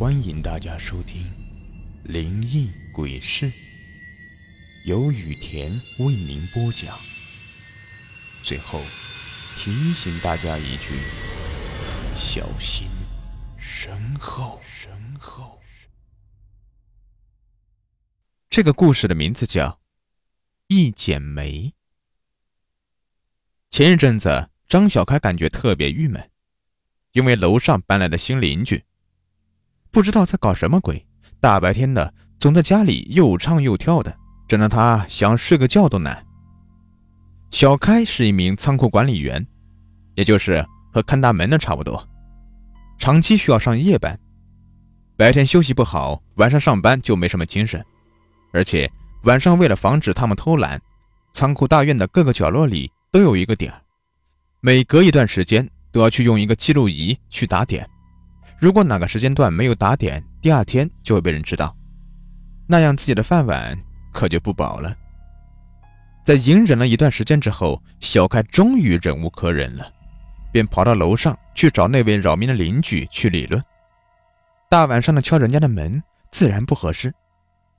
欢迎大家收听《灵异鬼事》，由雨田为您播讲。最后提醒大家一句：小心身后。身后。这个故事的名字叫《一剪梅》。前一阵子，张小开感觉特别郁闷，因为楼上搬来的新邻居。不知道在搞什么鬼，大白天的总在家里又唱又跳的，整得他想睡个觉都难。小开是一名仓库管理员，也就是和看大门的差不多，长期需要上夜班，白天休息不好，晚上上班就没什么精神。而且晚上为了防止他们偷懒，仓库大院的各个角落里都有一个点，每隔一段时间都要去用一个记录仪去打点。如果哪个时间段没有打点，第二天就会被人知道，那样自己的饭碗可就不保了。在隐忍了一段时间之后，小开终于忍无可忍了，便跑到楼上去找那位扰民的邻居去理论。大晚上的敲人家的门，自然不合适。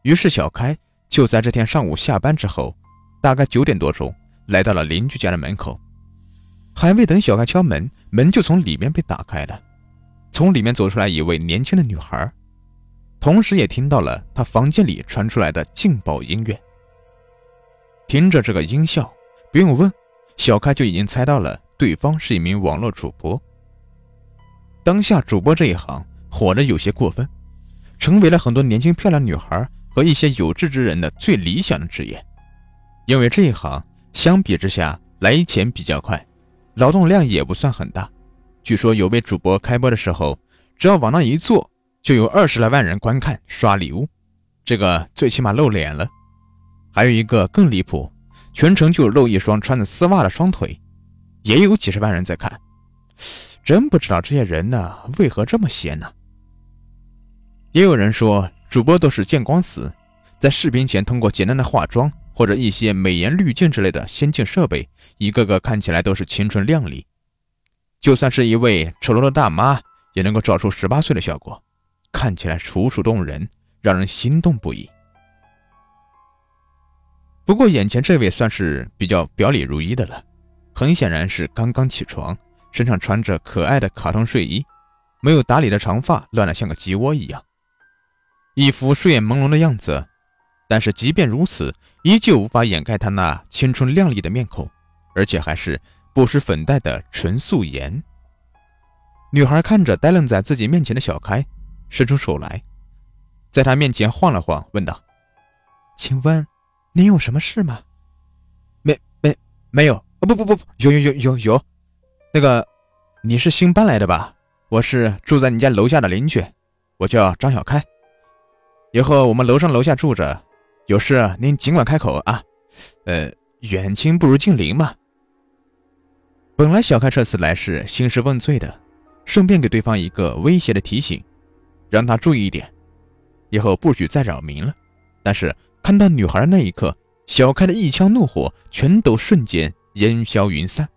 于是小开就在这天上午下班之后，大概九点多钟，来到了邻居家的门口。还未等小开敲门，门就从里面被打开了。从里面走出来一位年轻的女孩，同时也听到了她房间里传出来的劲爆音乐。听着这个音效，不用问，小开就已经猜到了对方是一名网络主播。当下主播这一行火的有些过分，成为了很多年轻漂亮女孩和一些有志之人的最理想的职业。因为这一行相比之下来钱比较快，劳动量也不算很大。据说有位主播开播的时候，只要往那一坐，就有二十来万人观看刷礼物，这个最起码露脸了。还有一个更离谱，全程就露一双穿着丝袜的双腿，也有几十万人在看。真不知道这些人呢为何这么闲呢？也有人说，主播都是见光死，在视频前通过简单的化妆或者一些美颜滤镜之类的先进设备，一个个看起来都是青春靓丽。就算是一位丑陋的大妈，也能够照出十八岁的效果，看起来楚楚动人，让人心动不已。不过眼前这位算是比较表里如一的了，很显然是刚刚起床，身上穿着可爱的卡通睡衣，没有打理的长发乱得像个鸡窝一样，一副睡眼朦胧的样子。但是即便如此，依旧无法掩盖她那青春靓丽的面孔，而且还是。不施粉黛的纯素颜。女孩看着呆愣在自己面前的小开，伸出手来，在他面前晃了晃，问道：“请问您有什么事吗？”“没没没有。”“不不不不，有有有有有。”“那个，你是新搬来的吧？我是住在你家楼下的邻居，我叫张小开。以后我们楼上楼下住着，有事您尽管开口啊。呃，远亲不如近邻嘛。”本来小开这次来是兴师问罪的，顺便给对方一个威胁的提醒，让他注意一点，以后不许再扰民了。但是看到女孩的那一刻，小开的一腔怒火全都瞬间烟消云散，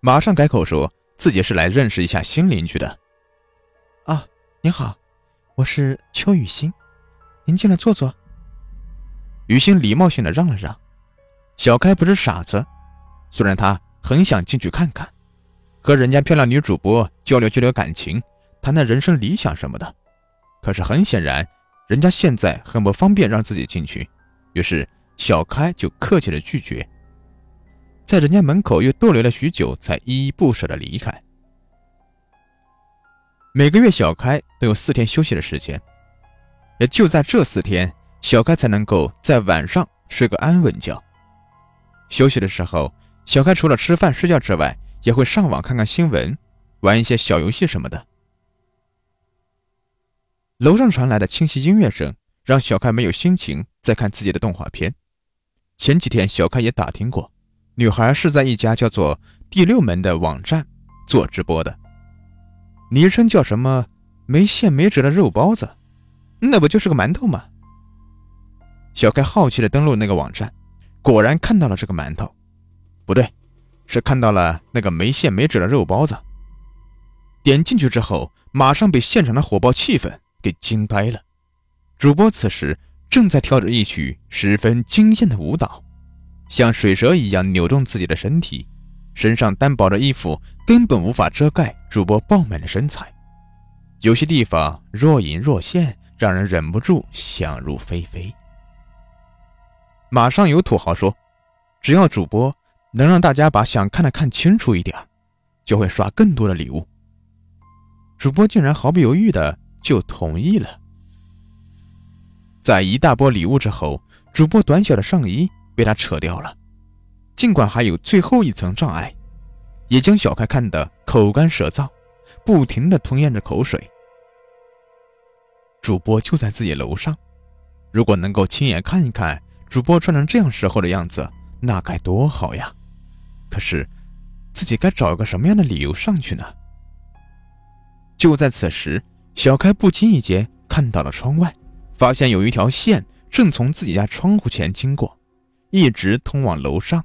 马上改口说自己是来认识一下新邻居的。啊，您好，我是邱雨欣，您进来坐坐。雨欣礼貌性的让了让，小开不是傻子，虽然他。很想进去看看，和人家漂亮女主播交流交流感情，谈谈人生理想什么的。可是很显然，人家现在很不方便让自己进去，于是小开就客气的拒绝，在人家门口又逗留了许久，才依依不舍的离开。每个月小开都有四天休息的时间，也就在这四天，小开才能够在晚上睡个安稳觉。休息的时候。小开除了吃饭睡觉之外，也会上网看看新闻，玩一些小游戏什么的。楼上传来的清晰音乐声，让小开没有心情再看自己的动画片。前几天，小开也打听过，女孩是在一家叫做“第六门”的网站做直播的，昵称叫什么“没馅没褶的肉包子”，那不就是个馒头吗？小开好奇的登录那个网站，果然看到了这个馒头。不对，是看到了那个没馅没褶的肉包子。点进去之后，马上被现场的火爆气氛给惊呆了。主播此时正在跳着一曲十分惊艳的舞蹈，像水蛇一样扭动自己的身体，身上单薄的衣服根本无法遮盖主播饱满的身材，有些地方若隐若现，让人忍不住想入非非。马上有土豪说：“只要主播能让大家把想看的看清楚一点，就会刷更多的礼物。”主播竟然毫不犹豫的就同意了。在一大波礼物之后，主播短小的上衣被他扯掉了，尽管还有最后一层障碍，也将小开看得口干舌燥，不停的吞咽着口水。主播就在自己楼上，如果能够亲眼看一看。主播穿成这样时候的样子，那该多好呀！可是，自己该找个什么样的理由上去呢？就在此时，小开不经意间看到了窗外，发现有一条线正从自己家窗户前经过，一直通往楼上。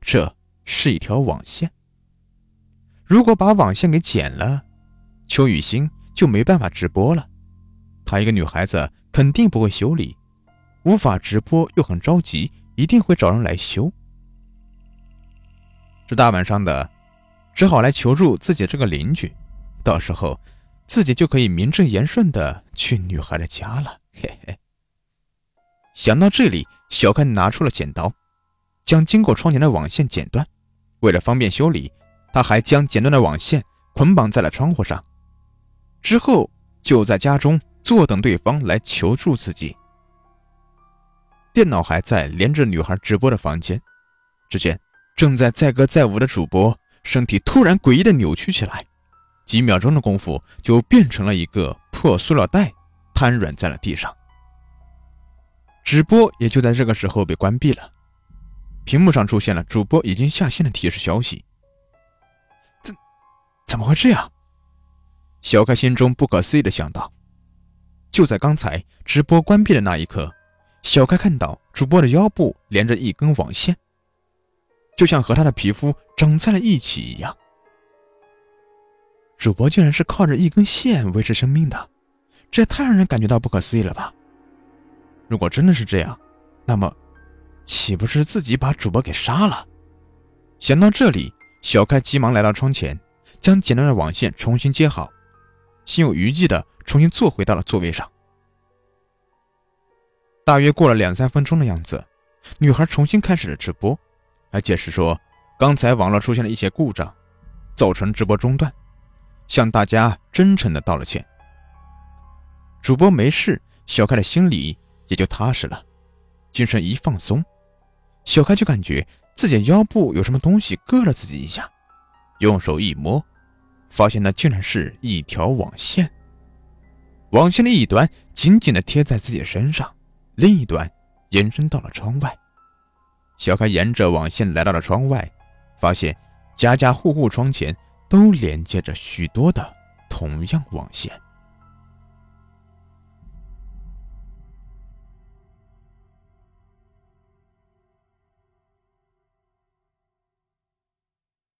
这是一条网线。如果把网线给剪了，邱雨欣就没办法直播了。她一个女孩子，肯定不会修理。无法直播又很着急，一定会找人来修。这大晚上的，只好来求助自己这个邻居，到时候自己就可以名正言顺的去女孩的家了。嘿嘿。想到这里，小开拿出了剪刀，将经过窗前的网线剪断。为了方便修理，他还将剪断的网线捆绑在了窗户上。之后就在家中坐等对方来求助自己。电脑还在连着女孩直播的房间，只见正在载歌载舞的主播身体突然诡异的扭曲起来，几秒钟的功夫就变成了一个破塑料袋，瘫软在了地上。直播也就在这个时候被关闭了，屏幕上出现了主播已经下线的提示消息。怎怎么会这样？小开心中不可思议的想到。就在刚才直播关闭的那一刻。小开看到主播的腰部连着一根网线，就像和他的皮肤长在了一起一样。主播竟然是靠着一根线维持生命的，这也太让人感觉到不可思议了吧！如果真的是这样，那么岂不是自己把主播给杀了？想到这里，小开急忙来到窗前，将剪断的网线重新接好，心有余悸的重新坐回到了座位上。大约过了两三分钟的样子，女孩重新开始了直播，还解释说刚才网络出现了一些故障，造成直播中断，向大家真诚的道了歉。主播没事，小开的心里也就踏实了，精神一放松，小开就感觉自己的腰部有什么东西硌了自己一下，用手一摸，发现那竟然是一条网线，网线的一端紧紧的贴在自己身上。另一端延伸到了窗外，小开沿着网线来到了窗外，发现家家户户窗前都连接着许多的同样网线。